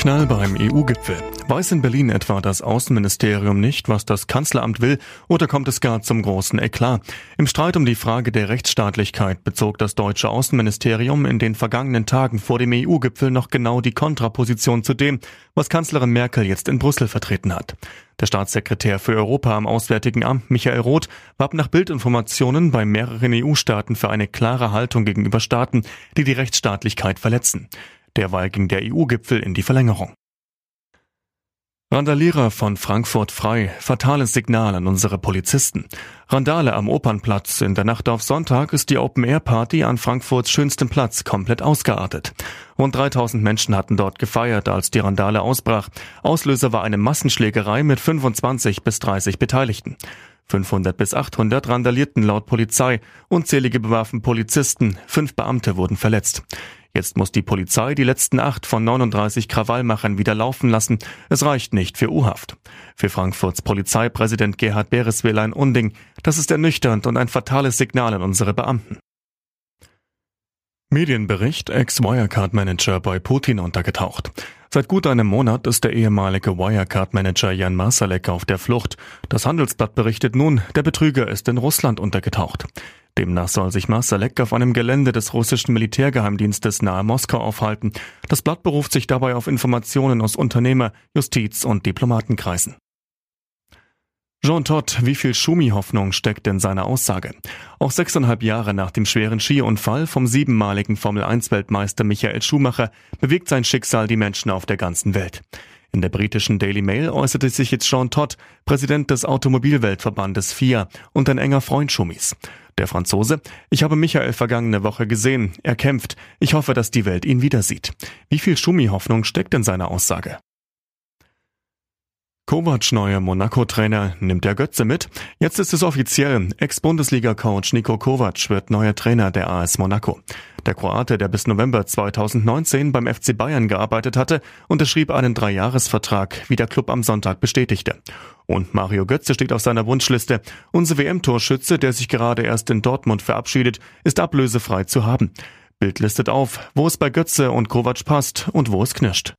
Knall beim EU-Gipfel. Weiß in Berlin etwa das Außenministerium nicht, was das Kanzleramt will, oder kommt es gar zum großen Eklat? Im Streit um die Frage der Rechtsstaatlichkeit bezog das deutsche Außenministerium in den vergangenen Tagen vor dem EU-Gipfel noch genau die Kontraposition zu dem, was Kanzlerin Merkel jetzt in Brüssel vertreten hat. Der Staatssekretär für Europa am Auswärtigen Amt Michael Roth warb nach Bildinformationen bei mehreren EU-Staaten für eine klare Haltung gegenüber Staaten, die die Rechtsstaatlichkeit verletzen. Derweil ging der EU-Gipfel in die Verlängerung. Randalierer von Frankfurt frei. Fatales Signal an unsere Polizisten. Randale am Opernplatz. In der Nacht auf Sonntag ist die Open-Air-Party an Frankfurts schönstem Platz komplett ausgeartet. Rund 3000 Menschen hatten dort gefeiert, als die Randale ausbrach. Auslöser war eine Massenschlägerei mit 25 bis 30 Beteiligten. 500 bis 800 randalierten laut Polizei. Unzählige bewarfen Polizisten. Fünf Beamte wurden verletzt. Jetzt muss die Polizei die letzten acht von 39 Krawallmachern wieder laufen lassen. Es reicht nicht für U-Haft. Für Frankfurts Polizeipräsident Gerhard Bereswil ein Unding. Das ist ernüchternd und ein fatales Signal an unsere Beamten. Medienbericht Ex-Wirecard-Manager bei Putin untergetaucht. Seit gut einem Monat ist der ehemalige Wirecard-Manager Jan Marsalek auf der Flucht. Das Handelsblatt berichtet nun, der Betrüger ist in Russland untergetaucht. Demnach soll sich Marsalek auf einem Gelände des russischen Militärgeheimdienstes nahe Moskau aufhalten. Das Blatt beruft sich dabei auf Informationen aus Unternehmer, Justiz- und Diplomatenkreisen. Jean Todt, wie viel Schumi-Hoffnung steckt in seiner Aussage? Auch sechseinhalb Jahre nach dem schweren Skiunfall vom siebenmaligen Formel-1-Weltmeister Michael Schumacher bewegt sein Schicksal die Menschen auf der ganzen Welt. In der britischen Daily Mail äußerte sich jetzt Jean Todt, Präsident des Automobilweltverbandes FIA und ein enger Freund Schumis. Der Franzose, ich habe Michael vergangene Woche gesehen. Er kämpft. Ich hoffe, dass die Welt ihn wieder sieht. Wie viel Schumi-Hoffnung steckt in seiner Aussage? Kovac neuer Monaco-Trainer nimmt der Götze mit. Jetzt ist es offiziell. Ex-Bundesliga-Coach Nico Kovac wird neuer Trainer der AS Monaco. Der Kroate, der bis November 2019 beim FC Bayern gearbeitet hatte, unterschrieb einen Dreijahresvertrag, wie der Club am Sonntag bestätigte. Und Mario Götze steht auf seiner Wunschliste. Unser WM-Torschütze, der sich gerade erst in Dortmund verabschiedet, ist ablösefrei zu haben. Bild listet auf, wo es bei Götze und Kovac passt und wo es knirscht.